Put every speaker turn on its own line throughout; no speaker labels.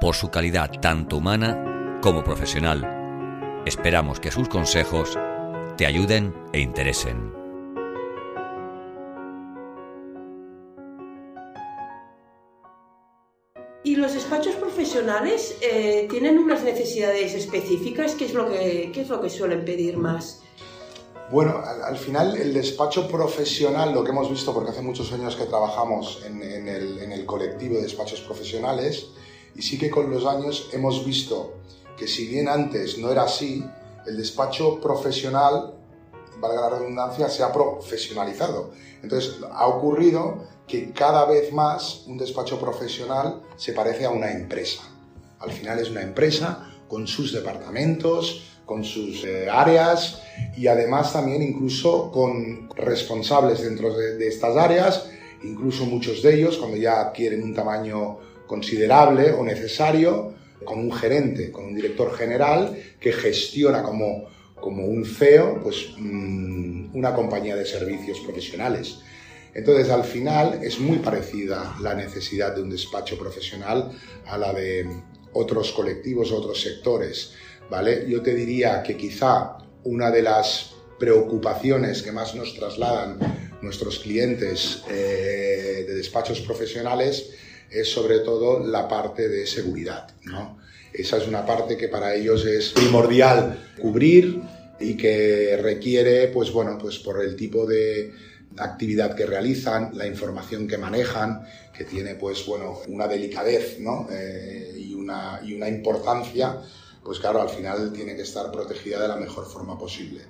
por su calidad tanto humana como profesional. Esperamos que sus consejos te ayuden e interesen.
¿Y los despachos profesionales eh, tienen unas necesidades específicas? ¿Qué es lo que, qué es lo que suelen pedir más?
Bueno, al, final el despacho profesional, lo que hemos visto, porque hace muchos años que trabajamos en, el, en, el, colectivo de despachos profesionales, y sí que con los años hemos visto que si bien antes no era así, el despacho profesional, valga la redundancia, se ha profesionalizado. Entonces ha ocurrido que cada vez más un despacho profesional se parece a una empresa. Al final es una empresa con sus departamentos, con sus eh, áreas y además también incluso con responsables dentro de, estas áreas, incluso muchos de ellos cuando ya adquieren un tamaño considerable o necesario, con un gerente, con un director general que gestiona como, como un CEO pues, mm, una compañía de servicios profesionales. Entonces, al final es muy parecida la necesidad de un despacho profesional a la de otros colectivos, otros sectores, ¿vale? Yo te diría que quizá una de las preocupaciones que más nos trasladan nuestros clientes eh, de despachos profesionales es sobre todo la parte de seguridad, ¿no? Esa es una parte que para ellos es primordial cubrir y que requiere, pues bueno, pues por el tipo de, actividad que realizan, la información que manejan, que tiene pues bueno una delicadez ¿no? Eh, y, una, y una importancia, pues claro, al final tiene que estar protegida de la mejor forma posible.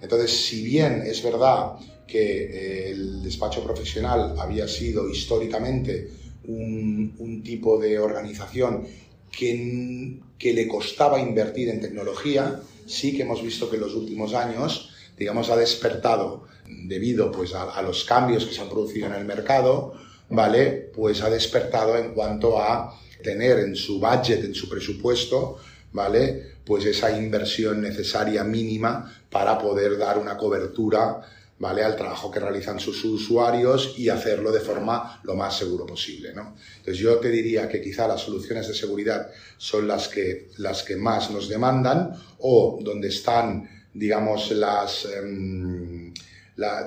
Entonces, si bien es verdad que eh, el despacho profesional había sido históricamente un, tipo de organización que, que, le costaba invertir en tecnología, sí que hemos visto que en los últimos años, digamos, ha despertado debido pues, a, los cambios que se han producido en el mercado, ¿vale? Pues ha despertado en cuanto a tener en su budget, en su presupuesto, ¿vale? Pues esa inversión necesaria mínima para poder dar una cobertura, ¿vale? Al trabajo que realizan sus usuarios y hacerlo de forma lo más seguro posible, ¿no? Entonces yo te diría que quizá las soluciones de seguridad son las que, las que más nos demandan o donde están, digamos, las... Em,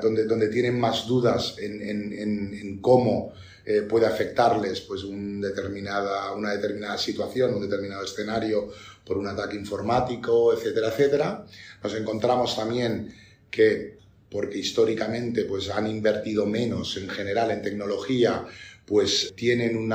donde, donde tienen más dudas en, cómo eh, puede afectarles pues, una determinada situación, un determinado escenario por un ataque informático, etcétera, etcétera. Nos encontramos también que, porque históricamente pues, han invertido menos en general en tecnología, pues tienen un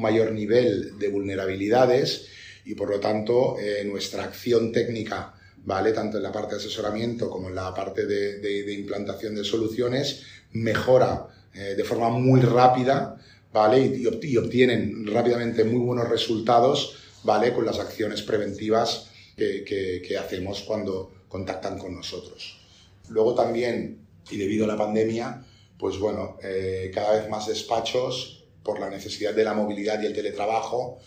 mayor nivel de vulnerabilidades y por lo tanto eh, nuestra acción técnica ¿vale? Tanto en la parte de asesoramiento como en la parte de, implantación de soluciones, mejora eh, de forma muy rápida, ¿vale? Y, obtienen rápidamente muy buenos resultados, ¿vale? Con las acciones preventivas que, hacemos cuando contactan con nosotros. Luego también, y debido a la pandemia, pues bueno, eh, cada vez más despachos, por la necesidad de la movilidad y el teletrabajo,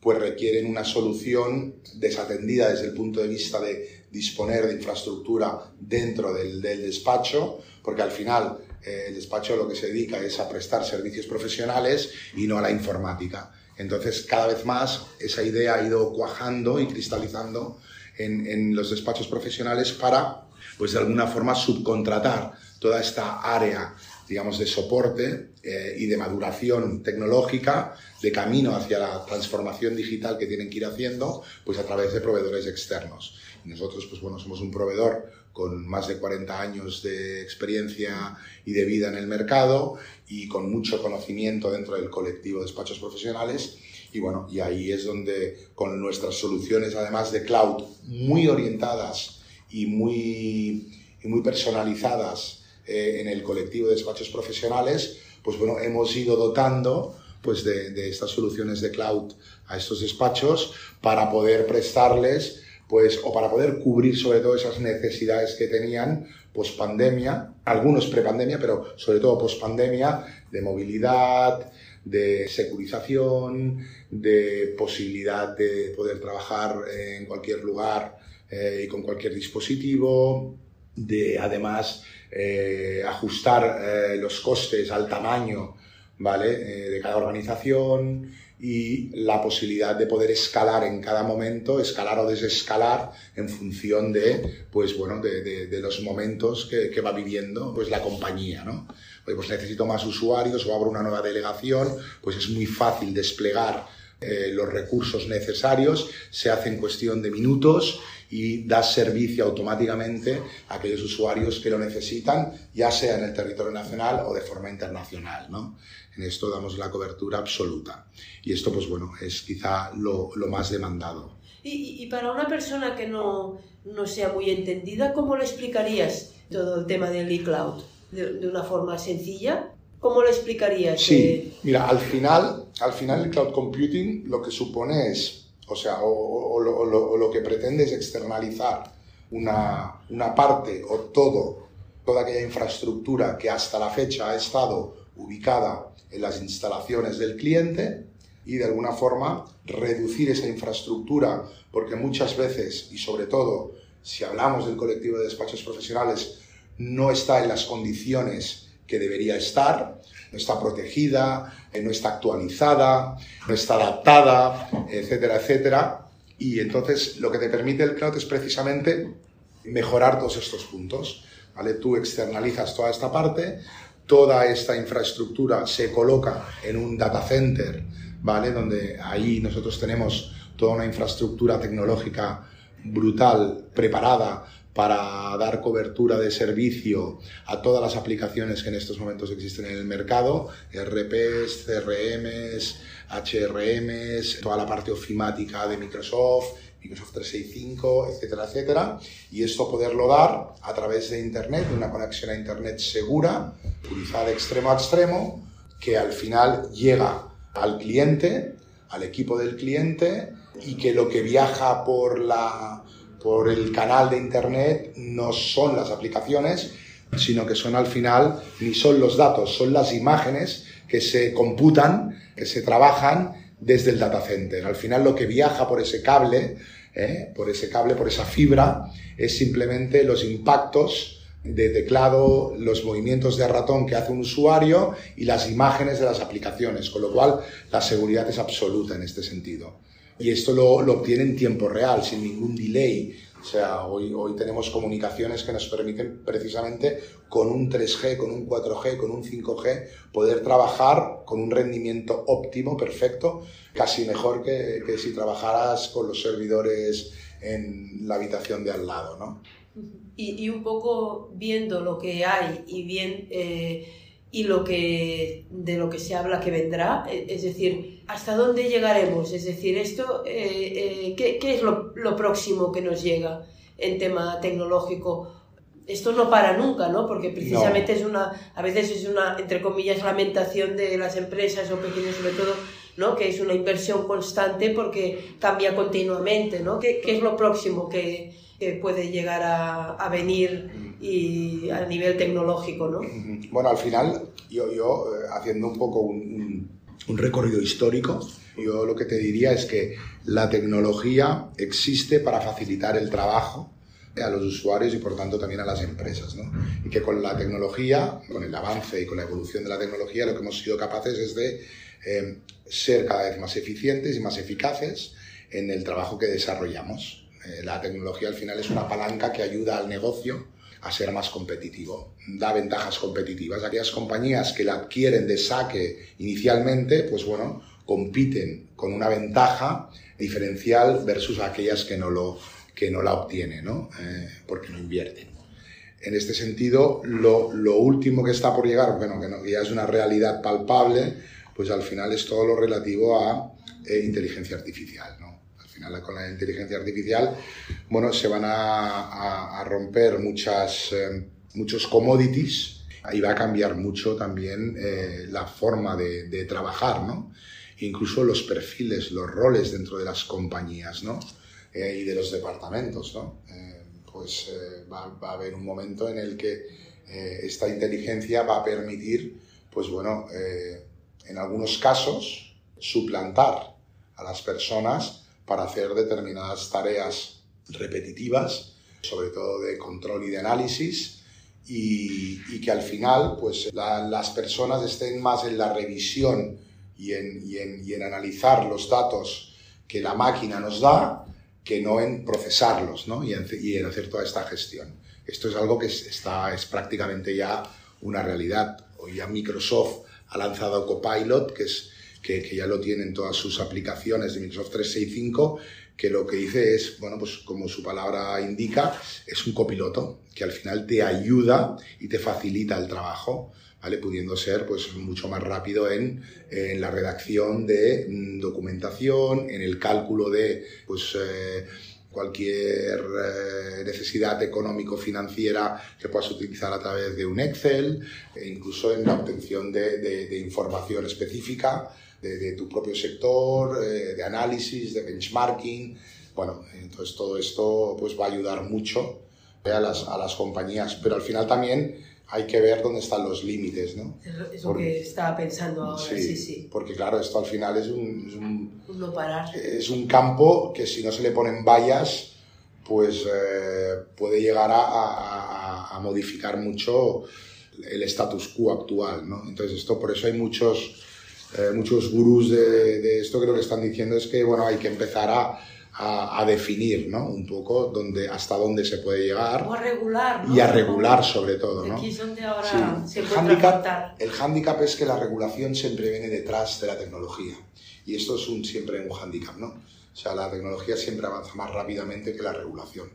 pues requieren una solución desatendida desde el punto de vista de disponer de infraestructura dentro del, despacho, porque al final eh, el despacho lo que se dedica es a prestar servicios profesionales y no a la informática. Entonces, cada vez más esa idea ha ido cuajando y cristalizando en, en los despachos profesionales para, pues de alguna forma, subcontratar toda esta área digamos, de soporte eh, y de maduración tecnológica, de camino hacia la transformación digital que tienen que ir haciendo, pues a través de proveedores externos. Nosotros, pues bueno, somos un proveedor con más de 40 años de experiencia y de vida en el mercado y con mucho conocimiento dentro del colectivo de despachos profesionales. Y bueno, y ahí es donde con nuestras soluciones, además de cloud, muy orientadas y muy, y muy personalizadas, eh, en el colectivo de despachos profesionales, pues bueno, hemos ido dotando pues de, estas soluciones de cloud a estos despachos para poder prestarles pues o para poder cubrir sobre todo esas necesidades que tenían post pandemia, algunos pre-pandemia, pero sobre todo post pandemia, de movilidad, de securización, de posibilidad de poder trabajar en cualquier lugar eh, y con cualquier dispositivo, de además eh, ajustar eh, los costes al tamaño ¿vale? de cada organización y la posibilidad de poder escalar en cada momento, escalar o desescalar en función de, pues bueno, de, los momentos que, va viviendo pues la compañía, ¿no? Oye, pues necesito más usuarios o abro una nueva delegación, pues es muy fácil desplegar los recursos necesarios, se hace en cuestión de minutos y da servicio automáticamente a aquellos usuarios que lo necesitan, ya sea en el territorio nacional o de forma internacional, ¿no? En esto damos la cobertura absoluta. Y esto, pues bueno, es quizá lo, lo más demandado.
Y, y, para una persona que no, no, sea muy entendida, ¿cómo le explicarías todo el tema del e-cloud? De, de, una forma sencilla. ¿Cómo lo explicarías?
Sí, mira, al final, al final el cloud computing lo que supone es, o sea, o, o, o, lo, o lo, que pretende es externalizar una, una parte o todo, toda aquella infraestructura que hasta la fecha ha estado ubicada en las instalaciones del cliente y de alguna forma reducir esa infraestructura, porque muchas veces, y sobre todo si hablamos del colectivo de despachos profesionales, no está en las condiciones que debería estar, no está protegida, eh, no está actualizada, no está adaptada, etcétera, etcétera. Y entonces lo que te permite el cloud es precisamente mejorar todos estos puntos. ¿vale? Tú externalizas toda esta parte, toda esta infraestructura se coloca en un data center, ¿vale? Donde ahí nosotros tenemos toda una infraestructura tecnológica brutal, preparada para dar cobertura de servicio a todas las aplicaciones que en estos momentos existen en el mercado, RPs, CRMs, HRMs, toda la parte ofimática de Microsoft, Microsoft 365, etcétera, etcétera. Y esto poderlo dar a través de Internet, de una conexión a Internet segura, utilizada de extremo a extremo, que al final llega al cliente, al equipo del cliente, y que lo que viaja por, la, por el canal de Internet no son las aplicaciones, sino que son al final, ni son los datos, son las imágenes que se computan, que se trabajan desde el data center. Al final lo que viaja por ese cable, ¿eh? por ese cable, por esa fibra, es simplemente los impactos de teclado, los movimientos de ratón que hace un usuario y las imágenes de las aplicaciones, con lo cual la seguridad es absoluta en este sentido. Y esto lo, lo obtiene en tiempo real, sin ningún delay. O sea, hoy, hoy tenemos comunicaciones que nos permiten precisamente con un 3G, con un 4G, con un 5G, poder trabajar con un rendimiento óptimo, perfecto, casi mejor que, que si trabajaras con los servidores en la habitación de al lado, ¿no?
Y, y un poco viendo lo que hay y bien... Eh, y lo que, de lo que se habla que vendrá, e, es decir, ¿hasta dónde llegaremos? Es decir, esto, eh, eh, ¿qué, ¿qué, es lo, lo, próximo que nos llega en tema tecnológico? Esto no para nunca, ¿no? Porque precisamente no. es una, a veces es una, entre comillas, lamentación de las empresas o pequeños sobre todo, ¿no? Que es una inversión constante porque cambia continuamente, ¿no? ¿Qué, qué es lo próximo que, que puede llegar a, a, venir y a nivel tecnológico, ¿no?
Bueno, al final, yo, yo eh, haciendo un poco un, un, recorrido histórico, yo lo que te diría es que la tecnología existe para facilitar el trabajo a los usuarios y por tanto también a las empresas. ¿no? Y que con la tecnología, con el avance y con la evolución de la tecnología, lo que hemos sido capaces es de eh, ser cada vez más eficientes y más eficaces en el trabajo que desarrollamos. Eh, la tecnología al final es una palanca que ayuda al negocio a ser más competitivo, da ventajas competitivas. Aquellas compañías que la adquieren de saque inicialmente, pues bueno, compiten con una ventaja diferencial versus aquellas que no, lo, que no la obtienen, ¿no? Eh, porque no invierten. En este sentido, lo, lo, último que está por llegar, bueno, que, no, ya es una realidad palpable, pues al final es todo lo relativo a eh, inteligencia artificial, ¿no? Con la inteligencia artificial, bueno, se van a, romper muchas, eh, muchos commodities ahí va a cambiar mucho también eh, la forma de, trabajar, ¿no? Incluso los perfiles, los roles dentro de las compañías, ¿no? Eh, y de los departamentos, ¿no? Pues va, va, a haber un momento en el que esta inteligencia va a permitir, pues bueno, en algunos casos, suplantar a las personas para hacer determinadas tareas repetitivas, sobre todo de control y de análisis, y, que al final pues, las personas estén más en la revisión y en, en, analizar los datos que la máquina nos da que no en procesarlos ¿no? y, en, y, en, hacer toda esta gestión. Esto es algo que está, es prácticamente ya una realidad. Hoy ya Microsoft ha lanzado Copilot, que, es, que, ya lo tienen todas sus aplicaciones de Microsoft 365 que lo que dice es, bueno, pues como su palabra indica, es un copiloto que al final te ayuda y te facilita el trabajo, ¿vale? Pudiendo ser pues mucho más rápido en, la redacción de mm, documentación, en el cálculo de pues eh, cualquier eh, necesidad económico-financiera que puedas utilizar a través de un Excel, e incluso en la obtención de información específica de, tu propio sector, eh, de análisis, de benchmarking. Bueno, entonces todo esto pues va a ayudar mucho a las, a las compañías, pero al final también hay que ver dónde están los límites, ¿no?
Es lo que estaba pensando ahora, sí, sí,
Porque claro, esto al final es un... Es un,
no parar.
Es un campo que si no se le ponen vallas, pues eh, puede llegar a, a, a, modificar mucho el status quo actual, ¿no? Entonces esto, por eso hay muchos eh, muchos gurús de, de, esto creo que están diciendo es que bueno, hay que empezar a, a, a, definir ¿no? un poco dónde, hasta dónde se puede llegar.
O a regular.
¿no? Y a regular sobre todo. ¿no?
Aquí es donde ahora
sí. se el, handicap, el handicap es que la regulación siempre viene detrás de la tecnología. Y esto es un, siempre un handicap, ¿no? O sea, la tecnología siempre avanza más rápidamente que la regulación.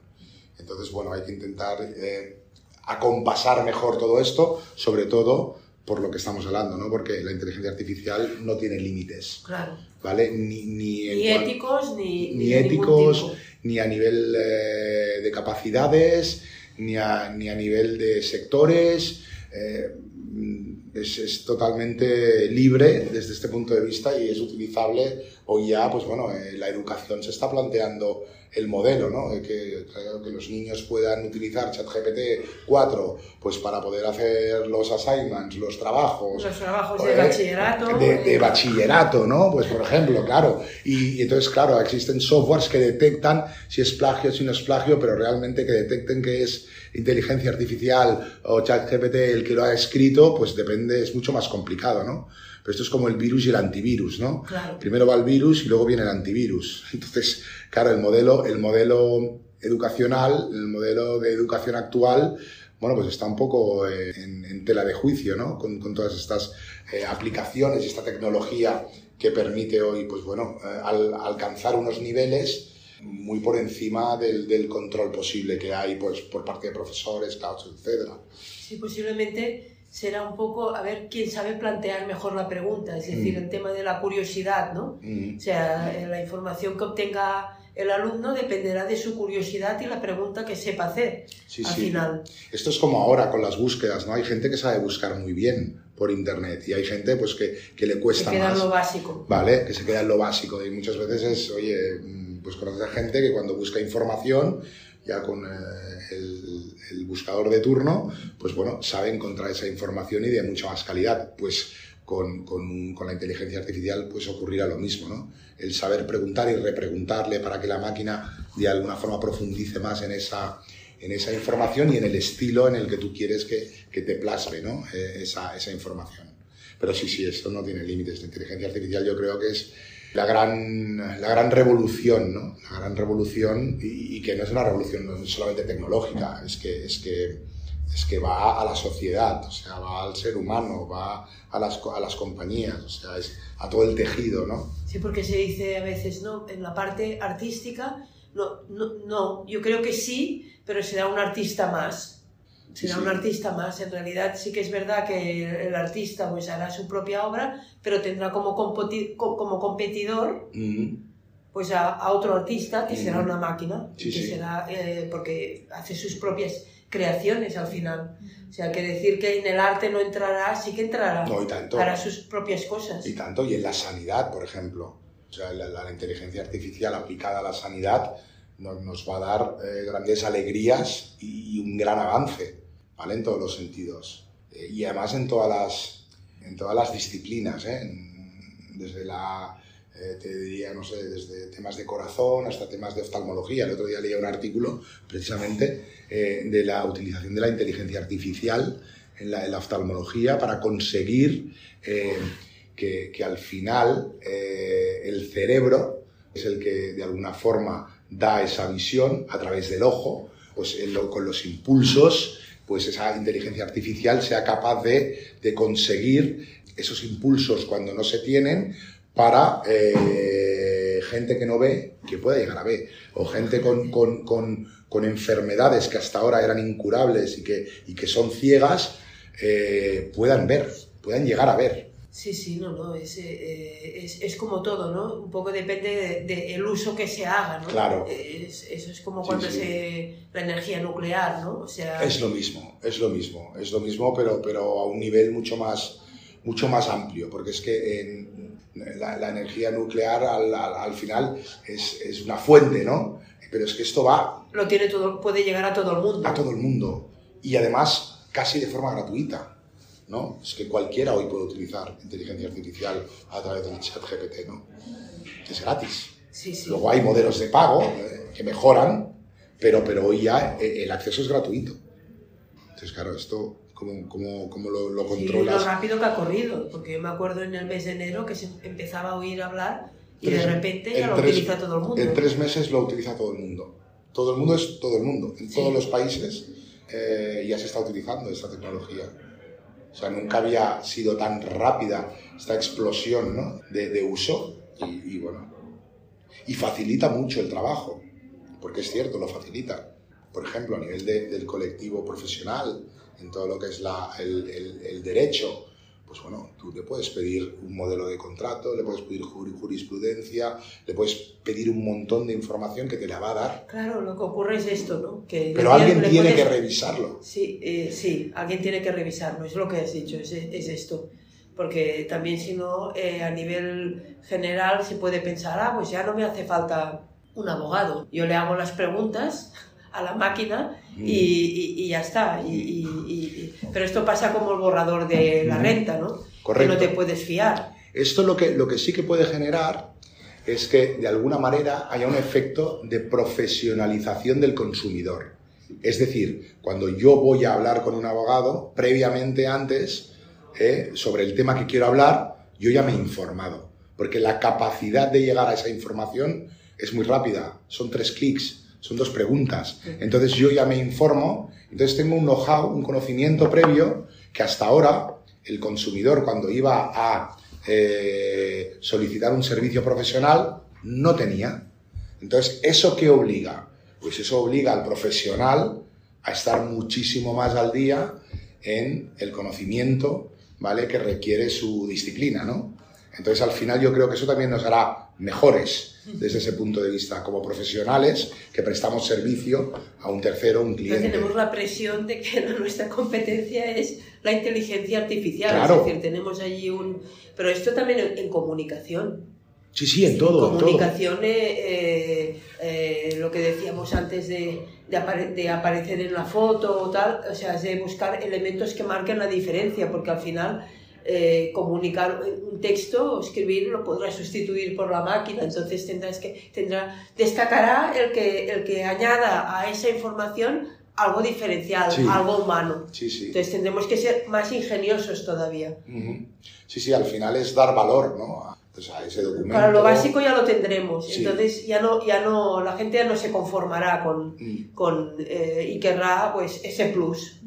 Entonces, bueno, hay que intentar eh, acompasar mejor todo esto, sobre todo por lo que estamos hablando, ¿no? Porque la inteligencia artificial no tiene límites.
Claro.
¿Vale? Ni, ni,
ni éticos, ni,
ni, éticos, ni a nivel eh, de capacidades, ni a, ni a nivel de sectores. Eh, es, es, totalmente libre desde este punto de vista y es utilizable hoy ya, pues bueno, eh, la educación se está planteando el modelo, ¿no? Que, que los niños puedan utilizar ChatGPT 4 pues para poder hacer los assignments, los trabajos.
Los trabajos de bachillerato.
De, de, bachillerato, ¿no? Pues por ejemplo, claro. Y, y, entonces, claro, existen softwares que detectan si es plagio, si no es plagio, pero realmente que detecten que es inteligencia artificial o ChatGPT el que lo ha escrito, pues depende, es mucho más complicado, ¿no? Pero esto es como el virus y el antivirus, ¿no?
Claro.
Primero va el virus y luego viene el antivirus. Entonces, claro, el modelo, el modelo educacional, el modelo de educación actual, bueno, pues está un poco eh, en, en tela de juicio, ¿no? Con, con todas estas eh, aplicaciones y esta tecnología que permite hoy, pues bueno, eh, al, alcanzar unos niveles muy por encima del, del, control posible que hay pues, por parte de profesores, etc.
Sí, posiblemente será un poco a ver quién sabe plantear mejor la pregunta, es decir, mm. el tema de la curiosidad, ¿no?
Mm.
O sea, eh, la información que obtenga el alumno dependerá de su curiosidad y la pregunta que sepa hacer
sí,
al
sí.
final.
Esto es como ahora con las búsquedas, ¿no? Hay gente que sabe buscar muy bien por internet y hay gente pues que, que le cuesta
que queda
más.
en lo básico.
Vale, que se queda en lo básico y muchas veces es, oye, pues conoces a gente que cuando busca información ya con eh, el, buscador de turno, pues bueno, sabe encontrar esa información y de mucha más calidad. Pues con, con, con, la inteligencia artificial pues ocurrirá lo mismo, ¿no? El saber preguntar y repreguntarle para que la máquina de alguna forma profundice más en esa, en esa información y en el estilo en el que tú quieres que, que te plasme, ¿no? Eh, esa, esa información. Pero sí, sí, esto no tiene límites. La inteligencia artificial yo creo que es la gran, la gran revolución, ¿no? La gran revolución y, que no es una revolución solamente tecnológica, es que, es que, es que va a la sociedad, o sea, va al ser humano, va a las, a las compañías, o sea, es a todo el tejido, ¿no?
Sí, porque se dice a veces, ¿no? En la parte artística, no, no, no yo creo que sí, pero será un artista más será sí, sí. un artista más. En realidad sí que es verdad que el artista pues hará su propia obra, pero tendrá como, como competidor pues a, a, otro artista que será una máquina,
sí,
que será eh, porque hace sus propias creaciones al final. O sea, que decir que en el arte no entrará, sí que entrará.
No, y tanto.
Para sus propias cosas.
Y tanto, y en la sanidad, por ejemplo. O sea, la, la inteligencia artificial aplicada a la sanidad nos, nos va a dar eh, grandes alegrías y un gran avance, ¿vale? En todos los sentidos. Eh, y además en todas las, en todas las disciplinas, ¿eh? Desde la, eh, te diría, no sé, desde temas de corazón hasta temas de oftalmología. El otro día leía un artículo precisamente de la utilización de la inteligencia artificial en la, oftalmología para conseguir que, al final el cerebro es el que de alguna forma da esa visión a través del ojo, pues con los impulsos, pues esa inteligencia artificial sea capaz de, de conseguir esos impulsos cuando no se tienen para eh, gente que no ve, que pueda llegar a ver, o gente con, con- con- con enfermedades que hasta ahora eran incurables y que, y que son ciegas, eh, puedan ver, puedan llegar a ver.
Sí, sí, no, no, es, eh, es, es como todo, ¿no? Un poco depende del uso que se haga, ¿no?
Claro.
Es- eso es como
Sí,
cuando
sí.
se... la energía nuclear, ¿no? O sea...
Es lo mismo, es lo mismo, es lo mismo, pero, pero a un nivel mucho más, mucho más amplio, porque es que en la, la energía nuclear al, al- al final es, es una fuente, ¿no? Pero es que esto va
Lo tiene todo, puede llegar a todo el mundo.
a todo el mundo y además casi de forma gratuita, ¿no? Es que cualquiera hoy puede utilizar inteligencia artificial a través del chat GPT, ¿no? Es gratis.
Sí, sí.
Luego hay modelos de pago eh, que mejoran, pero, pero hoy ya eh, el acceso es gratuito. Entonces, claro, esto, ¿cómo, cómo, cómo lo, lo
Sí, lo
controlas?
rápido que ha corrido, porque yo me acuerdo en el mes de enero que se empezaba a oír hablar y
Tres-
de repente ya lo
tres-
utiliza todo el mundo.
En tres meses lo utiliza todo el mundo. Todo el mundo es todo el mundo. En todos los países eh, ya se está utilizando esta tecnología. O sea, nunca había sido tan rápida esta explosión ¿no? de, uso y, bueno, y facilita mucho el trabajo, porque es cierto, lo facilita. Por ejemplo, a nivel de- del colectivo profesional, en todo lo que es la- el- el derecho, pues bueno, tú le puedes pedir un modelo de contrato, le puedes pedir jur- jurisprudencia, le puedes pedir un montón de información que te la va a dar,
Claro, lo que ocurre es esto, ¿no? Que
pero alguien tiene que revisarlo.
Sí, eh, sí, alguien tiene que revisarlo, es lo que has dicho, es, es esto. Porque también si no, eh, a nivel general se puede pensar, ah, pues ya no me hace falta un abogado. Yo le hago las preguntas a la máquina y,
Mm.
y- y ya está. Y, y- y- pero esto pasa como el borrador de la renta, ¿no?
Correcto.
Que no te puedes fiar.
Esto lo que, lo que sí que puede generar es que de alguna manera haya un efecto de profesionalización del consumidor. Es decir, cuando yo voy a hablar con un abogado, previamente antes, eh, sobre el tema que quiero hablar, yo ya me he informado. Porque la capacidad de llegar a esa información es muy rápida. Son tres clics, son dos preguntas. Entonces yo ya me informo, entonces tengo un know-how, un conocimiento previo que hasta ahora el consumidor cuando iba a eh, solicitar un servicio profesional no tenía. Entonces, ¿eso qué obliga? Pues eso obliga al profesional a estar muchísimo más al día en el conocimiento, ¿vale? Que requiere su disciplina, ¿no? Entonces, al final yo creo que eso también nos hará mejores desde ese punto de vista, como profesionales que prestamos servicio a un tercero, un
No
cliente.
tenemos la presión de que nuestra competencia es la inteligencia artificial.
Claro.
Es decir, tenemos allí un... Pero esto también en, en comunicación.
Sí, sí, en todo, en todo.
comunicación, eh, eh, lo que decíamos antes de, de, apare- de aparecer en la foto o tal, o sea, es de buscar elementos que marquen la diferencia, porque al final eh, comunicar un texto o escribir lo podrás sustituir por la máquina, entonces tendrás que, tendrá, destacará el que, el que añada a esa información algo diferencial,
Sí.
algo humano.
Sí, sí.
Entonces tendremos que ser más ingeniosos todavía.
Sí, sí, al final es dar valor, ¿no? A, pues, a ese documento.
Para lo básico ya lo tendremos, entonces ya no, ya no, la gente ya no se conformará con,
Mm,
con eh, y querrá pues ese plus.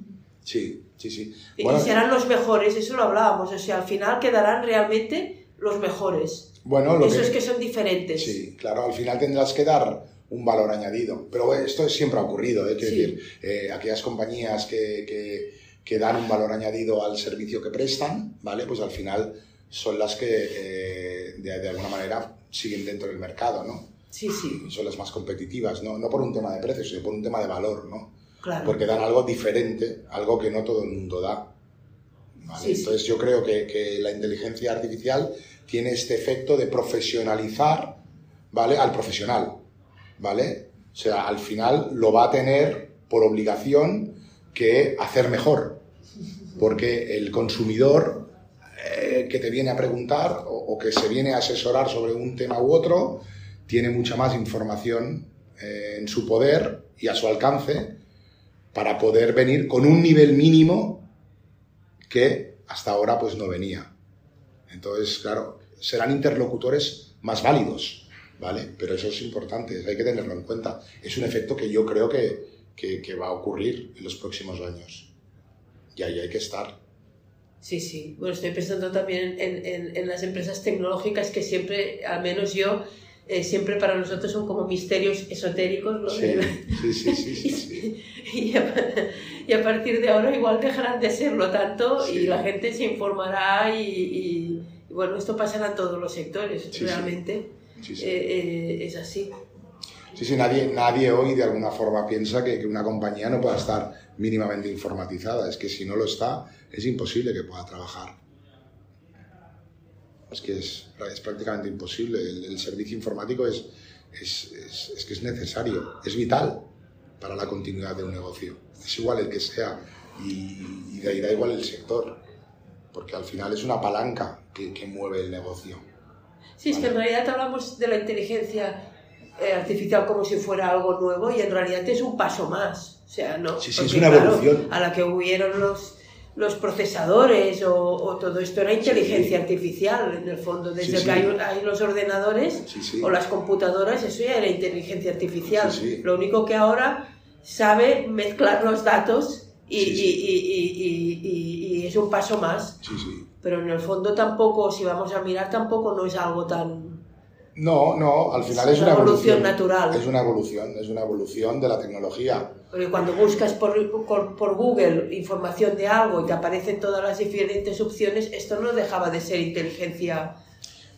Sí, sí, sí.
Y-
Bueno,
y serán los mejores, eso lo hablábamos, o sea, al final quedarán realmente los mejores.
bueno, lo
Esos
que,
que son diferentes.
Sí, claro, al final tendrás que dar un valor añadido. Pero esto siempre ha ocurrido, ¿eh? Quiero
Sí.
decir, eh, aquellas compañías que, que- que dan un valor añadido al servicio que prestan, ¿vale? Pues al final son las que eh, de, de alguna manera siguen dentro del mercado, ¿no?
Sí, sí.
Son las más competitivas, ¿no? No por un tema de precios, sino por un tema de valor, ¿no?
Claro.
porque dan algo diferente, algo que no todo el mundo da. ¿vale?
Sí, sí.
Entonces yo creo que, que la inteligencia artificial tiene este efecto de profesionalizar ¿vale? al profesional. ¿vale? O sea, al final lo va a tener por obligación que hacer mejor, porque el consumidor eh, que te viene a preguntar o, o que se viene a asesorar sobre un tema u otro tiene mucha más información eh, en su poder y a su alcance para poder venir con un nivel mínimo que hasta ahora pues no venía. Entonces, claro, serán interlocutores más válidos, ¿vale? Pero eso es importante, hay que tenerlo en cuenta. Es un efecto que yo creo que, que- va a ocurrir en los próximos años. Y ahí hay que estar.
Sí, sí. Bueno, estoy pensando también en- en las empresas tecnológicas que siempre, al menos yo, eh, siempre para nosotros son como misterios esotéricos, ¿no?
Sí, sí, sí.
Y, a, y a partir de ahora igual dejarán de serlo tanto y la gente se informará y, y- y bueno, esto pasará en todos los sectores, realmente. Eh, eh, es así.
Sí, sí, nadie, nadie hoy de alguna forma piensa que, que una compañía no pueda estar mínimamente informatizada. Es que si no lo está, es imposible que pueda trabajar. Es que es, es prácticamente imposible. El, el servicio informático es, es, es- es que es necesario, es vital para la continuidad de un negocio. Es igual el que sea y, y de ahí da igual el sector, porque al final es una palanca que, que mueve el negocio.
Sí, es que en realidad hablamos de la inteligencia eh, artificial como si fuera algo nuevo y en realidad es un paso más. O sea, no.
Sí, sí,
Porque,
es una
claro,
evolución.
a la que hubieron los, los procesadores o, o todo esto era inteligencia artificial en el fondo. Desde
Sí,
que hay, hay los ordenadores o las computadoras, eso ya era inteligencia artificial. Lo único que ahora sabe mezclar los datos y, y- y- y- es un paso más. Pero en el fondo tampoco, si vamos a mirar, tampoco no es algo tan...
No, no, al final
Es
es,
una evolución
evolución
natural.
Es una evolución, es una evolución de la tecnología.
Porque cuando buscas por, por, por Google información de algo y te aparecen todas las diferentes opciones, esto no dejaba de ser inteligencia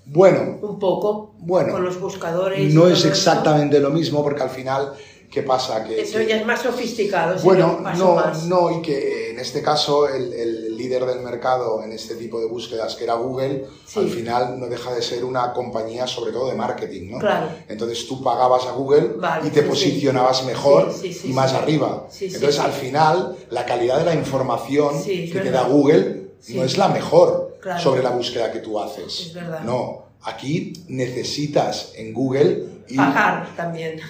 Bueno,
un poco
Bueno,
con los buscadores. y
no es
esto.
exactamente lo mismo porque al final, ¿qué pasa? Que,
Eso ya es más sofisticado,
bueno, no,
más.
no, y que en este caso el, el líder del mercado en este tipo de búsquedas, que era Google,
Sí.
al final no deja de ser una compañía sobre todo de marketing, ¿no?
Claro.
Entonces tú pagabas a Google
Vale,
y te
sí,
posicionabas mejor
Sí, sí,
y más arriba. Entonces al final la calidad de la información que te da Google no es la mejor
Claro.
sobre la búsqueda que tú haces.
Es verdad.
No, aquí necesitas en Google ir-
Pagar también.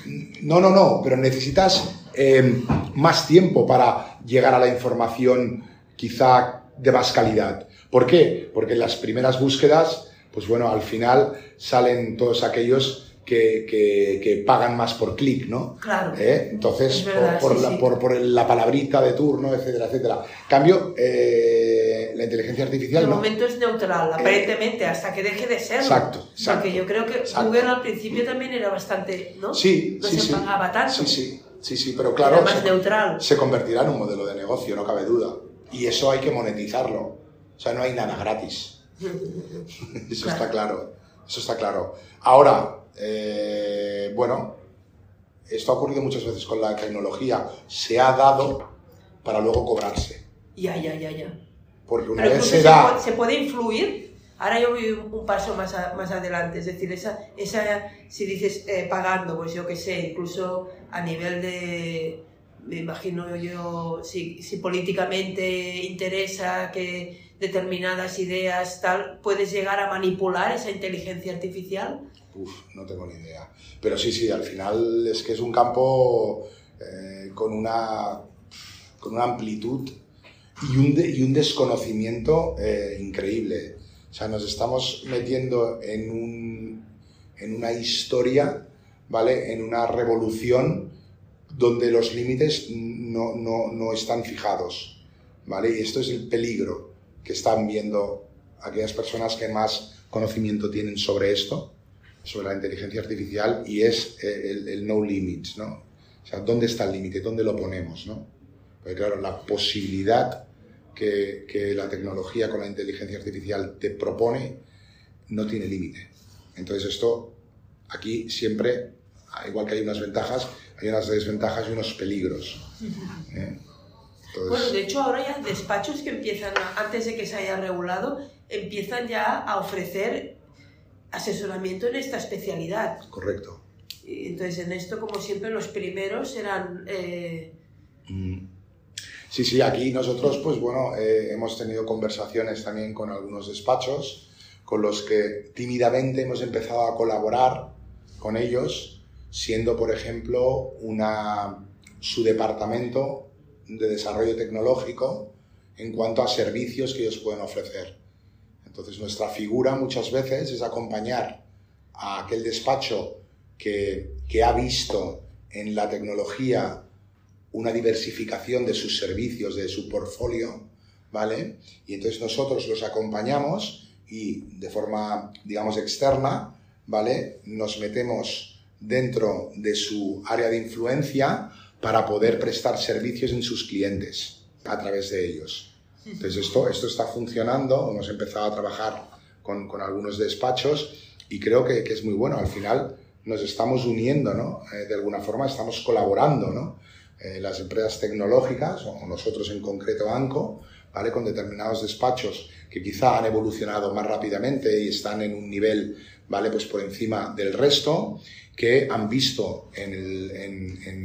no, no, no, pero necesitas eh, más tiempo para llegar a la información quizá de más calidad. ¿Por qué? Porque en las primeras búsquedas, pues bueno, al final salen todos aquellos que, que- que pagan más por clic, ¿no?
Claro.
¿Eh? Entonces,
verdad,
por, por
sí,
la,
sí.
por- por la palabrita de turno, etcétera, etcétera. Cambio, eh, la inteligencia artificial
De
no.
momento es neutral, aparentemente, hasta que deje de serlo.
Exacto, exacto.
Porque yo creo que
Exacto.
Google al principio también era bastante, ¿no?
Sí,
no
sí,
se pagaba tanto.
Sí, sí, sí, sí, pero claro.
Era más
se-
neutral.
se convertirá en un modelo de negocio, no cabe duda. Y eso hay que monetizarlo. O sea, no hay nada gratis. Eso
Claro.
está claro. Eso está claro. Ahora, eh, bueno, esto ha ocurrido muchas veces con la tecnología. Se ha dado para luego cobrarse.
Ya, ya, ya, ya.
Porque una
Pero
vez
incluso
se da...
se puede influir. Ahora yo voy un, un paso más, a- más adelante. Es decir, esa, esa si dices eh, pagando, pues yo qué sé, incluso a nivel de. Me imagino yo, si, si políticamente interesa que determinadas ideas tal, puedes llegar a manipular esa inteligencia artificial.
No tengo ni idea. Pero sí, sí, al final es que es un campo eh, con, una, con una amplitud y un, y un desconocimiento eh, increíble. O sea, nos estamos metiendo en, un, en una historia, ¿vale? En una revolución donde los límites no, no, no están fijados, ¿vale? Y esto es el peligro que están viendo aquellas personas que más conocimiento tienen sobre esto, sobre la inteligencia artificial, y es eh, el, el no limits, ¿no? O sea, ¿dónde está el límite? ¿Dónde lo ponemos, no? Porque claro, la posibilidad que, que la tecnología con la inteligencia artificial te propone no tiene límite. Entonces esto, aquí siempre igual que hay unas ventajas, hay unas desventajas y unos peligros. ¿eh?
Bueno, de hecho ahora ya despachos que empiezan, antes de que se haya regulado, empiezan ya a ofrecer asesoramiento en esta especialidad.
Correcto.
Entonces en esto, como siempre, los primeros eran...
Eh, mm. Sí, sí, aquí nosotros, pues bueno, eh, hemos tenido conversaciones también con algunos despachos con los que tímidamente hemos empezado a colaborar con ellos, siendo, por ejemplo, una, su departamento de desarrollo tecnológico en cuanto a servicios que ellos pueden ofrecer. Entonces nuestra figura muchas veces es acompañar a aquel despacho que, que ha visto en la tecnología una diversificación de sus servicios, de su portfolio, ¿vale? Y entonces nosotros los acompañamos y de forma, digamos, externa, ¿vale? Nos metemos dentro de su área de influencia para poder prestar servicios en sus clientes a través de ellos. Entonces esto, esto está funcionando, hemos empezado a trabajar con, algunos despachos y creo que, que, es muy bueno. Al final nos estamos uniendo, ¿no? Eh, de alguna forma estamos colaborando, ¿no? Eh, las empresas tecnológicas, o nosotros en concreto ANCO, ¿vale? Con determinados despachos que quizá han evolucionado más rápidamente y están en un nivel, ¿vale? Pues por encima del resto que han visto en, el,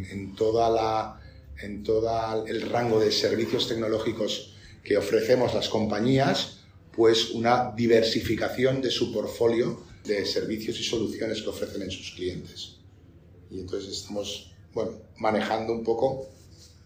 en, toda la, en todo el rango de servicios tecnológicos que ofrecemos las compañías, pues una diversificación de su portfolio de servicios y soluciones que ofrecen en sus clientes. Y entonces estamos, bueno, manejando un poco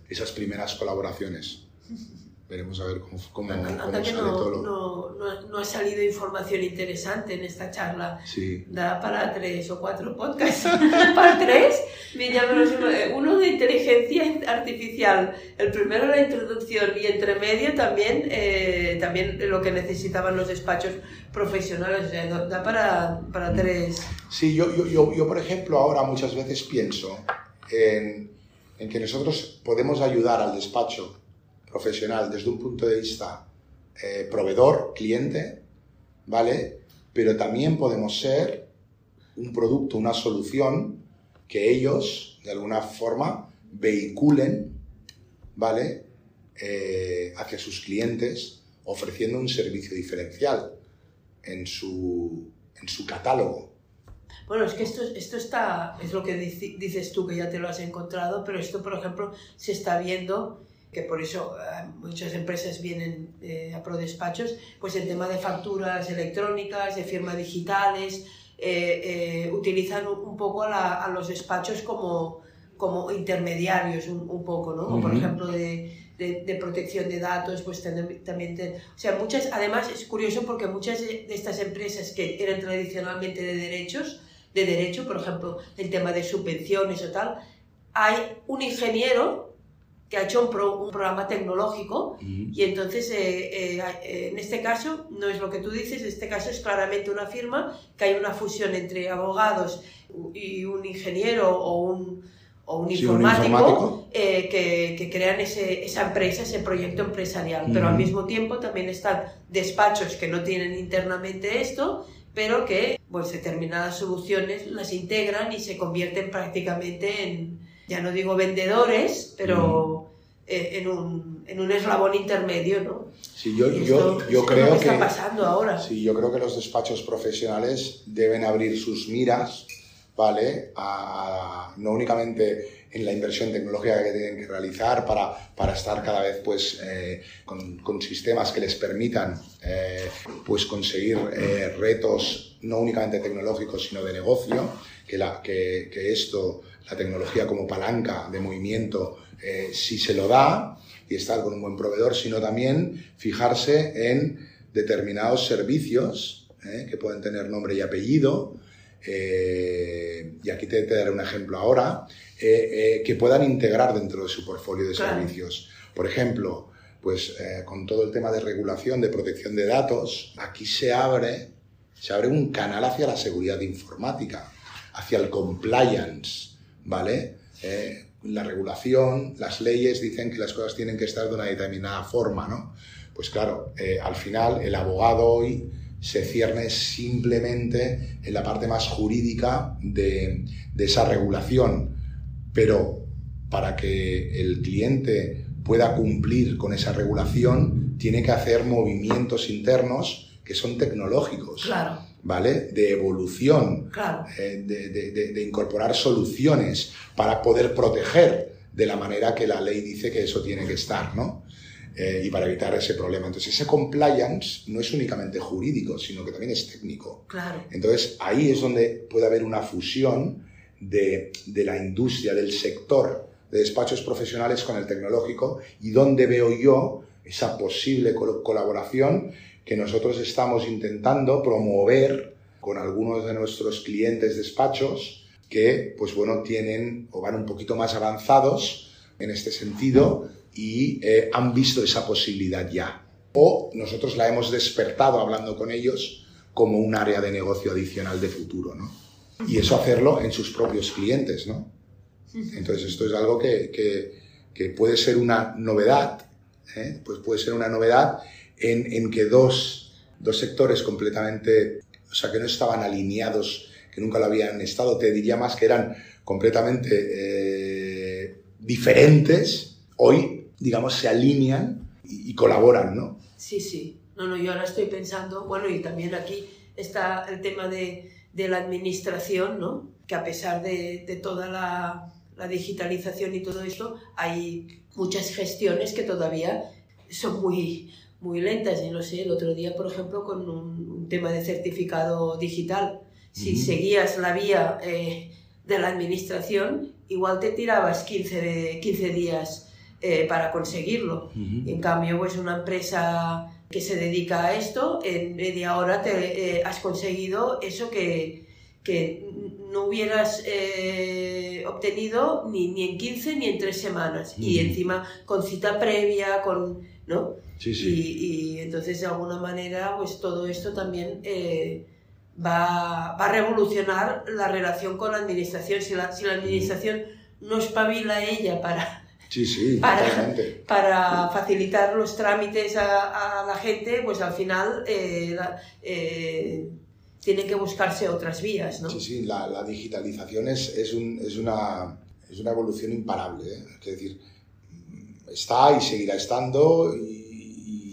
esas primeras colaboraciones veremos a ver cómo, cómo,
cómo
que
no, todo no, no, ha salido información interesante en esta charla.
Sí.
Da para tres o cuatro podcasts. para tres, eh, uno de inteligencia artificial, el primero la introducción y entre medio también, eh, también lo que necesitaban los despachos profesionales. O sea, da para, para tres.
Sí, yo, yo, yo, yo, por ejemplo ahora muchas veces pienso en, en que nosotros podemos ayudar al despacho profesional desde un punto de vista eh, proveedor, cliente, ¿vale? Pero también podemos ser un producto, una solución que ellos, de alguna forma, vehiculen, ¿vale? Eh, hacia sus clientes ofreciendo un servicio diferencial en su, en su catálogo.
Bueno, es que esto, esto está, es lo que dices tú, que ya te lo has encontrado, pero esto, por ejemplo, se está viendo que por eso eh, muchas empresas vienen eh, a ProDespachos, pues el tema de facturas electrónicas, de firmas digitales, eh, utilizan un, poco a, los despachos como, como intermediarios, un, poco, ¿no? Por ejemplo, de, de, protección de datos, pues también... o sea, muchas, además es curioso porque muchas de estas empresas que eran tradicionalmente de derechos, de derecho, por ejemplo, el tema de subvenciones o tal, hay un ingeniero que ha hecho un, programa tecnológico y entonces eh, eh, en este caso no es lo que tú dices, en este caso es claramente una firma que hay una fusión entre abogados y un ingeniero o un, o un informático, eh, que, que, crean ese, esa empresa, ese proyecto empresarial, pero al mismo tiempo también están despachos que no tienen internamente esto, pero que pues determinadas soluciones las integran y se convierten prácticamente en, ya no digo vendedores, pero eh, en, un, en, un, eslabón intermedio, ¿no?
Sí, yo, yo, yo creo que,
está pasando ahora.
Sí, yo creo que los despachos profesionales deben abrir sus miras, ¿vale? A, no únicamente en la inversión tecnológica que tienen que realizar para, para estar cada vez pues, eh, con, con, sistemas que les permitan eh, pues conseguir retos no únicamente tecnológicos, sino de negocio, que, la, que, que esto la tecnología como palanca de movimiento eh, si se lo da y estar con un buen proveedor, sino también fijarse en determinados servicios eh, que pueden tener nombre y apellido, eh, y aquí te, daré un ejemplo ahora, que puedan integrar dentro de su portfolio de servicios. Por ejemplo, pues con todo el tema de regulación, de protección de datos, aquí se abre, se abre un canal hacia la seguridad informática, hacia el compliance, ¿vale? Eh, la regulación, las leyes dicen que las cosas tienen que estar de una determinada forma, ¿no? Pues claro, eh, al final el abogado hoy se cierne simplemente en la parte más jurídica de, de esa regulación. Pero para que el cliente pueda cumplir con esa regulación, tiene que hacer movimientos internos que son tecnológicos.
Claro.
¿Vale? De evolución,
Claro.
eh, de, de- de- de incorporar soluciones para poder proteger de la manera que la ley dice que eso tiene que estar, ¿no? Eh, y para evitar ese problema. Entonces, ese compliance no es únicamente jurídico, sino que también es técnico.
Claro.
Entonces, ahí es donde puede haber una fusión de, de la industria, del sector de despachos profesionales con el tecnológico y donde veo yo esa posible col- colaboración que nosotros estamos intentando promover con algunos de nuestros clientes despachos que, pues bueno, tienen o van un poquito más avanzados en este sentido y eh, han visto esa posibilidad ya. O nosotros la hemos despertado hablando con ellos como un área de negocio adicional de futuro, ¿no? Y eso hacerlo en sus propios clientes, ¿no? Entonces esto es algo que, que- que puede ser una novedad, ¿eh? pues puede ser una novedad en, en que dos, dos sectores completamente, o sea, que no estaban alineados, que nunca lo habían estado, te diría más que eran completamente eh, diferentes, hoy, digamos, se alinean y, y colaboran, ¿no?
Sí, sí. No, no, yo ahora estoy pensando, bueno, y también aquí está el tema de, de la administración, ¿no? Que a pesar de, de toda la, la digitalización y todo esto, hay muchas gestiones que todavía son muy, muy lentas. Y no sé, el otro día, por ejemplo, con un, un tema de certificado digital, si
Ujú.
seguías la vía eh, de la administración, igual te tirabas 15, de- 15 días eh, para conseguirlo. En cambio, pues una empresa que se dedica a esto, en media hora te eh, has conseguido eso que, que no hubieras eh, obtenido ni, ni en 15 ni en 3 semanas. Y
Ujú.
encima con cita previa, con... ¿no?
Sí, sí.
Y, y entonces de alguna manera pues todo esto también eh, va, va a revolucionar la relación con la administración. Si la, si la administración no espabila ella para
Sí, sí,
Para- facilitar los trámites a, a la gente, pues al final eh, la- eh, tienen que buscarse otras vías, ¿no?
Sí, sí, la, la digitalización es, es, un- es una, es una evolución imparable. Es decir, está y seguirá estando y,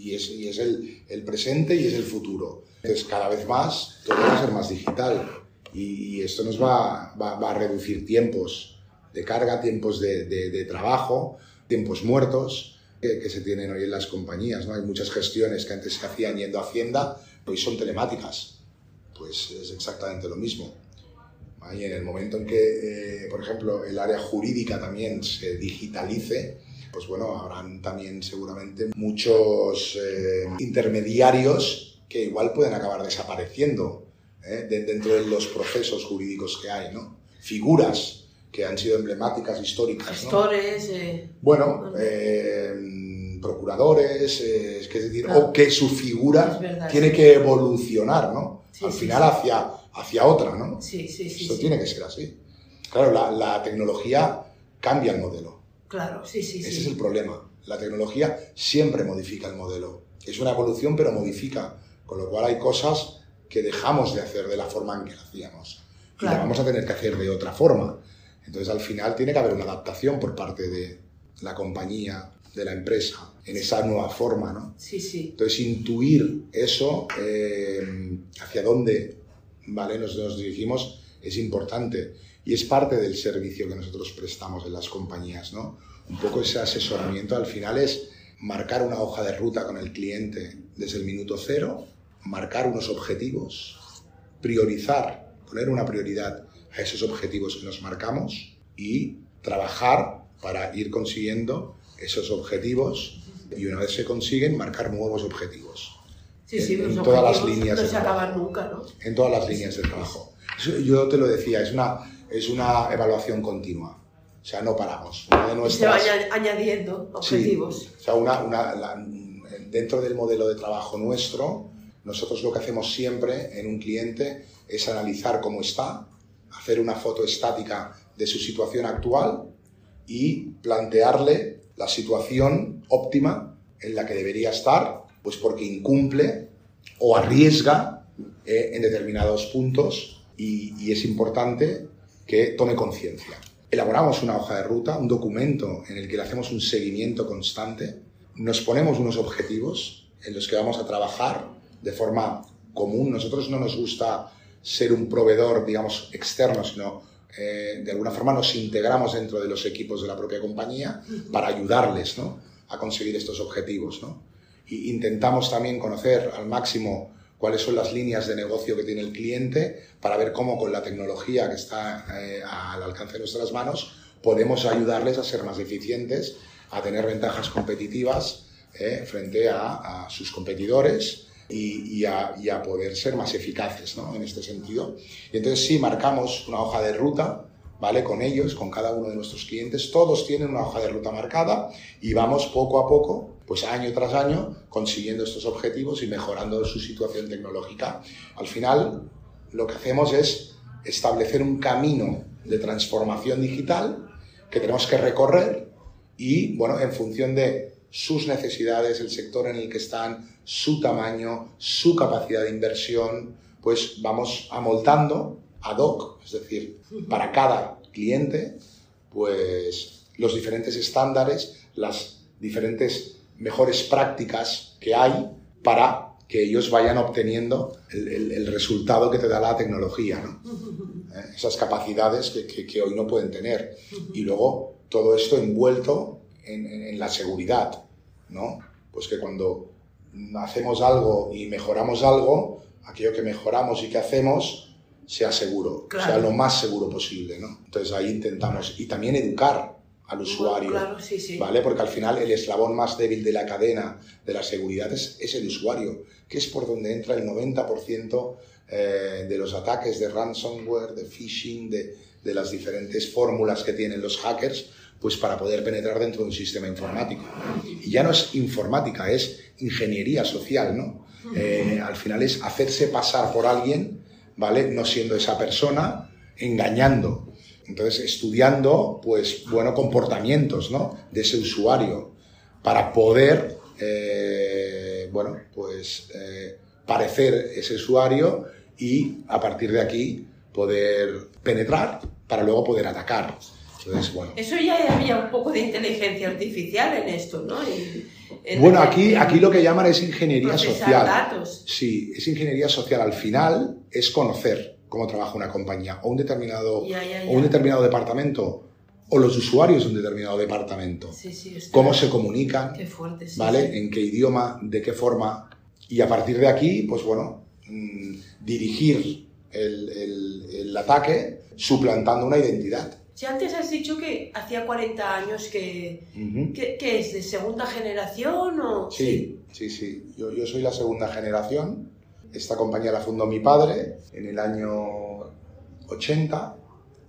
y es, y es el, el presente y es el futuro. Entonces, cada vez más, todo va a ser más digital y, y esto nos va, va- va a reducir tiempos de carga, tiempos de, de- de trabajo, tiempos muertos que, que se tienen hoy en las compañías. ¿no? Hay muchas gestiones que antes se hacían yendo a Hacienda, hoy son telemáticas pues es exactamente lo mismo. Y en el momento en que, eh, por ejemplo, el área jurídica también se digitalice, pues bueno, habrán también seguramente muchos eh, intermediarios que igual pueden acabar desapareciendo ¿eh? de- dentro de los procesos jurídicos que hay, ¿no? Figuras que han sido emblemáticas, históricas, ¿no?
Eh,
Bueno, procuradores, es que es decir,
Claro.
o que su figura
verdad.
tiene que evolucionar, ¿no?
Sí,
Al final
sí.
hacia, hacia otra, ¿no?
sí, sí, sí,
Esto tiene que ser así. Claro, la, la tecnología cambia el modelo.
Claro, sí, sí,
Ese
sí.
es el problema. La tecnología siempre modifica el modelo. Es una evolución, pero modifica. Con lo cual hay cosas que dejamos de hacer de la forma en que la hacíamos. Y la
Claro.
vamos a tener que hacer de otra forma. Entonces al final tiene que haber una adaptación por parte de la compañía, de la empresa, en esa nueva forma, ¿no?
Sí, sí.
Entonces, intuir eso, eh, hacia dónde ¿vale? nos, nos dirigimos, es importante. Y es parte del servicio que nosotros prestamos en las compañías. ¿no? Un poco ese asesoramiento al final es marcar una hoja de ruta con el cliente desde el minuto cero, marcar unos objetivos, priorizar, poner una prioridad a esos objetivos que nos marcamos y trabajar para ir consiguiendo esos objetivos y una vez se consiguen, marcar nuevos objetivos
Sí, sí,
en
los
todas las líneas
no
de
se acaban
trabajo.
nunca, ¿no?
en todas las líneas de trabajo. Yo te lo decía, es una, es una evaluación continua. O sea, no paramos. Una de
Y se van
nuestras,
añ- añadiendo
Sí.
objetivos.
o sea, una, una- la- dentro del modelo de trabajo nuestro, nosotros lo que hacemos siempre en un cliente es analizar cómo está, hacer una foto estática de su situación actual y plantearle la situación óptima en la que debería estar, pues porque incumple o arriesga eh, en determinados puntos y, es importante que tome conciencia. Elaboramos una hoja de ruta, un documento en el que le hacemos un seguimiento constante, nos ponemos unos objetivos en los que vamos a trabajar de forma común. Nosotros no nos gusta ser un proveedor, digamos, externo, sino eh, de alguna forma nos integramos dentro de los equipos de la propia compañía para ayudarles ¿no? a conseguir estos objetivos. ¿no? Y intentamos también conocer al máximo cuáles son las líneas de negocio que tiene el cliente para ver cómo con la tecnología que está eh, al alcance de nuestras manos podemos ayudarles a ser más eficientes, a tener ventajas competitivas eh, frente a, a, sus competidores y, a, y, a, poder ser más eficaces ¿no? en este sentido. Y entonces sí, marcamos una hoja de ruta ¿vale? Con ellos, con cada uno de nuestros clientes, todos tienen una hoja de ruta marcada y vamos poco a poco, pues año tras año, consiguiendo estos objetivos y mejorando su situación tecnológica. Al final, lo que hacemos es establecer un camino de transformación digital que tenemos que recorrer y, bueno, en función de sus necesidades, el sector en el que están, su tamaño, su capacidad de inversión, pues vamos amoltando ad hoc, es decir, para cada cliente, pues los diferentes estándares, las diferentes mejores prácticas que hay para que ellos vayan obteniendo el, resultado que te da la tecnología, ¿no? Eh, esas capacidades que, hoy no pueden tener. Y luego todo esto envuelto en, en, la seguridad, ¿no? Pues que cuando hacemos algo y mejoramos algo, aquello que mejoramos y que hacemos, sea seguro, sea lo más seguro posible, ¿no? Entonces ahí intentamos, y también educar al usuario, ¿vale? Porque al final el eslabón más débil de la cadena de la seguridad es, el usuario, que es por donde entra el 90% eh, de los ataques de ransomware, de phishing, de, de las diferentes fórmulas que tienen los hackers, pues para poder penetrar dentro de un sistema informático. Y ya no es informática, es ingeniería social, ¿no? Eh, al final es hacerse pasar por alguien ¿vale? No siendo esa persona, engañando. Entonces, estudiando, pues, bueno, comportamientos, ¿no? De ese usuario para poder, eh, bueno, pues, eh, parecer ese usuario y a partir de aquí poder penetrar para luego poder atacar.
Entonces, bueno. Eso ya había un poco de inteligencia artificial en esto, ¿no?
bueno, aquí, aquí lo que llaman es ingeniería social. Datos. Sí, es ingeniería social. Al final es conocer cómo trabaja una compañía o un determinado, O un determinado departamento o los usuarios de un determinado departamento. Sí, sí, cómo se comunican, qué fuerte, ¿vale? En qué idioma, de qué forma. Y a partir de aquí, pues bueno, mm, dirigir el, el, el ataque suplantando una identidad.
Si antes has dicho que hacía 40 años que, que, es de segunda generación o...
Sí, sí, sí. Yo, yo, soy la segunda generación. Esta compañía la fundó mi padre en el año 80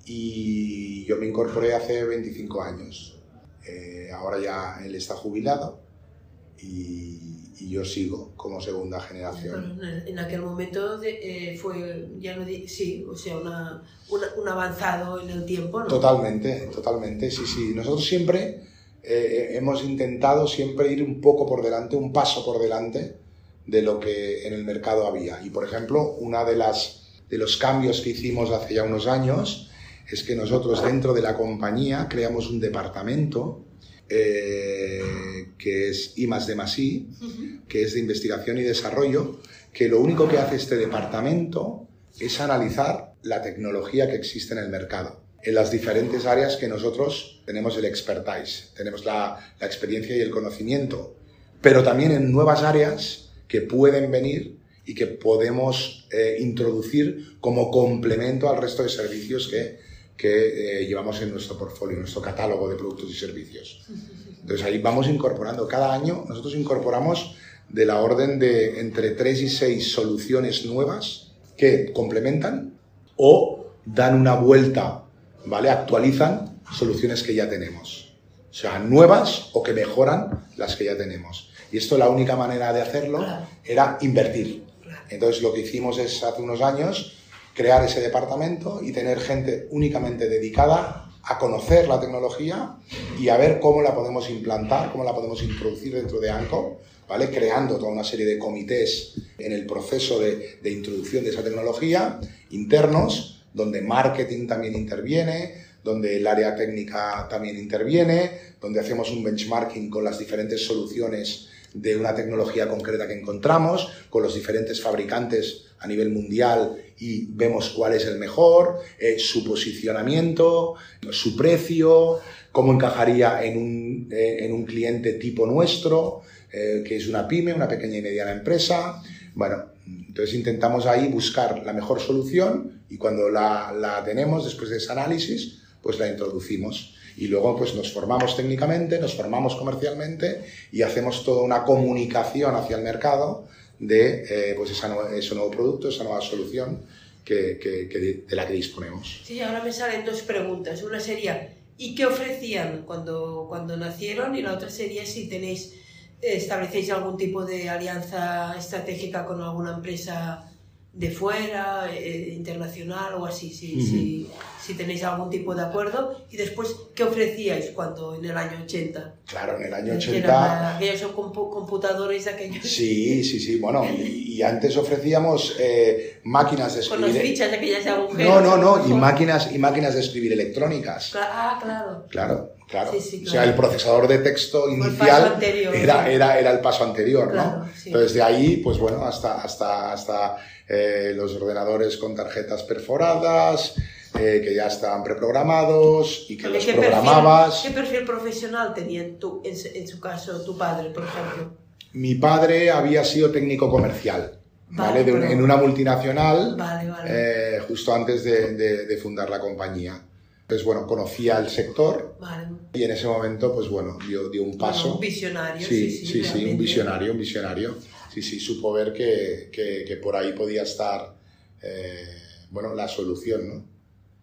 y yo me incorporé hace 25 años. Eh, ahora ya él está jubilado y y yo sigo como segunda generación.
en aquel momento eh, fue, ya no sí, o sea, una, un avanzado en el tiempo, ¿no?
Totalmente, totalmente, sí, sí. Nosotros siempre eh, hemos intentado siempre ir un poco por delante, un paso por delante de lo que en el mercado había. Y, por ejemplo, una de las de los cambios que hicimos hace ya unos años es que nosotros dentro de la compañía creamos un departamento eh, que es I más I, que es de investigación y desarrollo, que lo único que hace este departamento es analizar la tecnología que existe en el mercado, en las diferentes áreas que nosotros tenemos el expertise, tenemos la, experiencia y el conocimiento, pero también en nuevas áreas que pueden venir y que podemos eh, introducir como complemento al resto de servicios que que eh, llevamos en nuestro portfolio, en nuestro catálogo de productos y servicios. Entonces ahí vamos incorporando, cada año nosotros incorporamos de la orden de entre 3 y 6 soluciones nuevas que complementan o dan una vuelta, ¿vale? Actualizan soluciones que ya tenemos. O sea, nuevas o que mejoran las que ya tenemos. Y esto la única manera de hacerlo era invertir. Entonces lo que hicimos es hace unos años crear ese departamento y tener gente únicamente dedicada a conocer la tecnología y a ver cómo la podemos implantar, cómo la podemos introducir dentro de ANCO ¿vale? Creando toda una serie de comités en el proceso de, de introducción de esa tecnología, internos, donde marketing también interviene, donde el área técnica también interviene, donde hacemos un benchmarking con las diferentes soluciones de una tecnología concreta que encontramos, con los diferentes fabricantes a nivel mundial y vemos cuál es el mejor, eh, su posicionamiento, su precio, cómo encajaría en un, eh, en un cliente tipo nuestro, eh, que es una pyme, una pequeña y mediana empresa. Bueno, entonces intentamos ahí buscar la mejor solución y cuando la, la tenemos después de ese análisis, pues la introducimimos y luego pues nos formamos técnicamente, nos formamos comercialmente y hacemos toda una comunicación hacia el mercado de eh, pues esa ese nuevo producto, esa nueva solución que, de, la que disponemos.
Sí, ahora me salen dos preguntas. Una sería, ¿y qué ofrecían cuando, cuando nacieron? Y la otra sería si tenéis, establecéis algún tipo de alianza estratégica con alguna empresa de fuera, eh, internacional o así, si, si, si, tenéis algún tipo de acuerdo. Y después, ¿qué ofrecíais cuando en el año 80?
Claro, en el año 80...
Aquellos computadores aquellos...
Sí, sí, sí, bueno, y, antes ofrecíamos eh, máquinas de escribir...
Con las fichas de aquellas agujeros.
No, no, no, y máquinas, y máquinas de escribir electrónicas.
Ah, claro.
Claro. Claro. O sea, el procesador de texto inicial era, era, era, el paso anterior, ¿no? Entonces, de ahí, pues bueno, hasta, hasta, hasta eh, los ordenadores con tarjetas perforadas, eh, que ya estaban preprogramados y que los programabas.
¿Qué perfil profesional tenía en, tu, en, su caso tu padre, por ejemplo?
Mi padre había sido técnico comercial. Vale, en una multinacional, eh, justo antes de, de fundar la compañía. Entonces, bueno, conocía el sector y en ese momento, pues bueno, dio, dio un paso.
un visionario,
sí, sí, sí, sí, un visionario, un visionario. Sí, sí, supo ver que, que, que por ahí podía estar, eh, bueno, la solución, ¿no?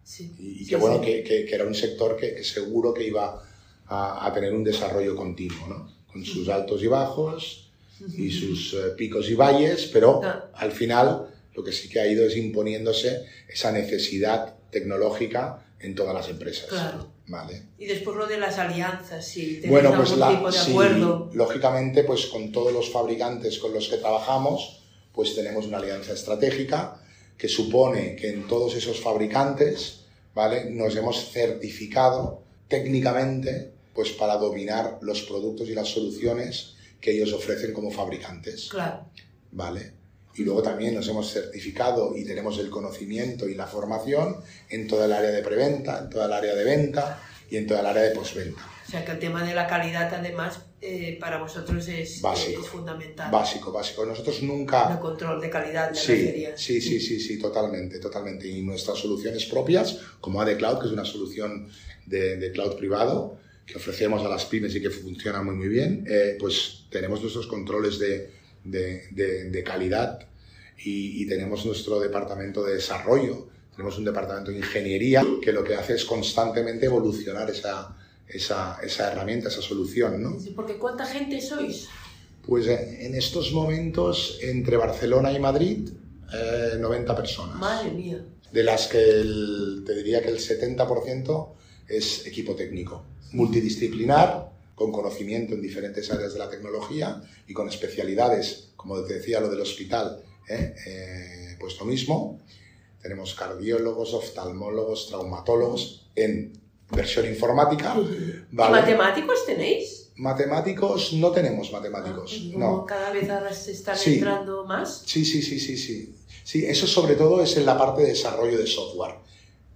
Sí. Y, que bueno, que, que, era un sector que, seguro que iba a, a, tener un desarrollo continuo, ¿no? Con sus altos y bajos y sus eh, picos y valles, pero al final lo que sí que ha ido es imponiéndose esa necesidad tecnológica en todas las empresas.
Claro.
Vale.
Y después lo de las alianzas, si
bueno, pues algún tipo de acuerdo. lógicamente, pues con todos los fabricantes con los que trabajamos, pues tenemos una alianza estratégica que supone que en todos esos fabricantes, ¿vale? Nos hemos certificado técnicamente, pues para dominar los productos y las soluciones que ellos ofrecen como fabricantes.
Claro.
¿Vale? Y luego también nos hemos certificado y tenemos el conocimiento y la formación en toda el área de preventa, en toda el área de venta y en toda el área de postventa.
O sea que el tema de la calidad además eh, para vosotros es,
básico,
es fundamental.
Básico, básico. Nosotros nunca...
El control de calidad, me
sí, Sí, sí, sí, sí, totalmente, totalmente. Y nuestras soluciones propias, como AD Cloud, que es una solución de, de cloud privado, que ofrecemos a las pymes y que funciona muy, muy bien, eh, pues tenemos nuestros controles de, de, de, de calidad y, tenemos nuestro departamento de desarrollo, tenemos un departamento de ingeniería que lo que hace es constantemente evolucionar esa, esa, esa herramienta, esa solución. ¿no?
Sí, porque ¿cuánta gente sois?
Pues en estos momentos, entre Barcelona y Madrid, 90 eh, personas.
Madre mía.
De las que te diría que el 70% es equipo técnico, multidisciplinar, con conocimiento en diferentes áreas de la tecnología y con especialidades, como te decía, lo del hospital, ¿eh? Eh, pues lo mismo, tenemos cardiólogos, oftalmólogos, traumatólogos en versión informática.
matemáticos tenéis?
Matemáticos no tenemos matemáticos. Ah, no.
Cada vez ahora se están entrando más.
Sí, sí, sí, sí, sí. Sí, eso sobre todo es en la parte de desarrollo de software.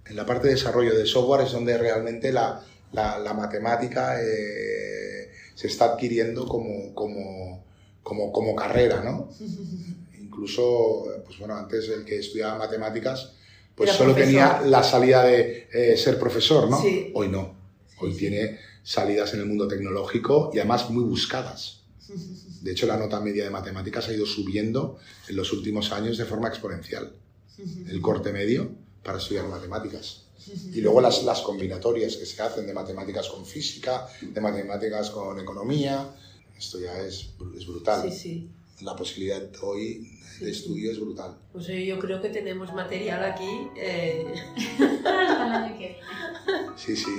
En la parte de desarrollo de software es donde realmente la, la, matemática eh, se está adquiriendo como, como, como, como carrera, ¿no? incluso, pues bueno, antes el que estudiaba matemáticas, pues solo tenía la salida de eh, ser profesor, ¿no? Hoy no. Hoy tiene salidas en el mundo tecnológico y además muy buscadas. De hecho, la nota media de matemáticas ha ido subiendo en los últimos años de forma exponencial. El corte medio para estudiar matemáticas. Y luego las, las combinatorias que se hacen de matemáticas con física, de matemáticas con economía. Esto ya es, es brutal.
Sí, sí.
la posibilidad hoy de estudio es brutal.
Pues yo creo que tenemos material aquí. Eh...
sí, sí,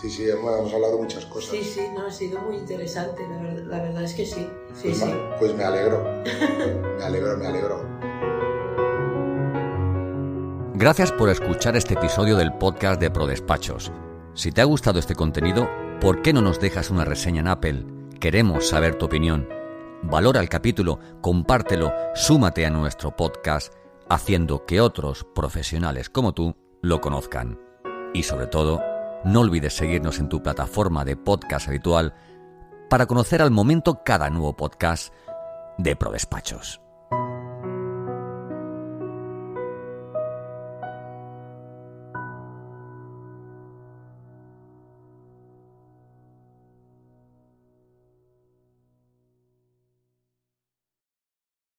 sí, sí, hemos, hablado de muchas cosas.
Sí, sí, no, ha sido muy interesante, la verdad, la verdad es que sí. sí,
pues,
sí.
pues me alegro, me alegro, me alegro.
Gracias por escuchar este episodio del podcast de ProDespachos. Si te ha gustado este contenido, ¿por qué no nos dejas una reseña en Apple? Queremos saber tu opinión. Valora el capítulo, compártelo, súmate a nuestro podcast, haciendo que otros profesionales como tú lo conozcan. Y sobre todo, no olvides seguirnos en tu plataforma de podcast habitual para conocer al momento cada nuevo podcast de ProDespachos.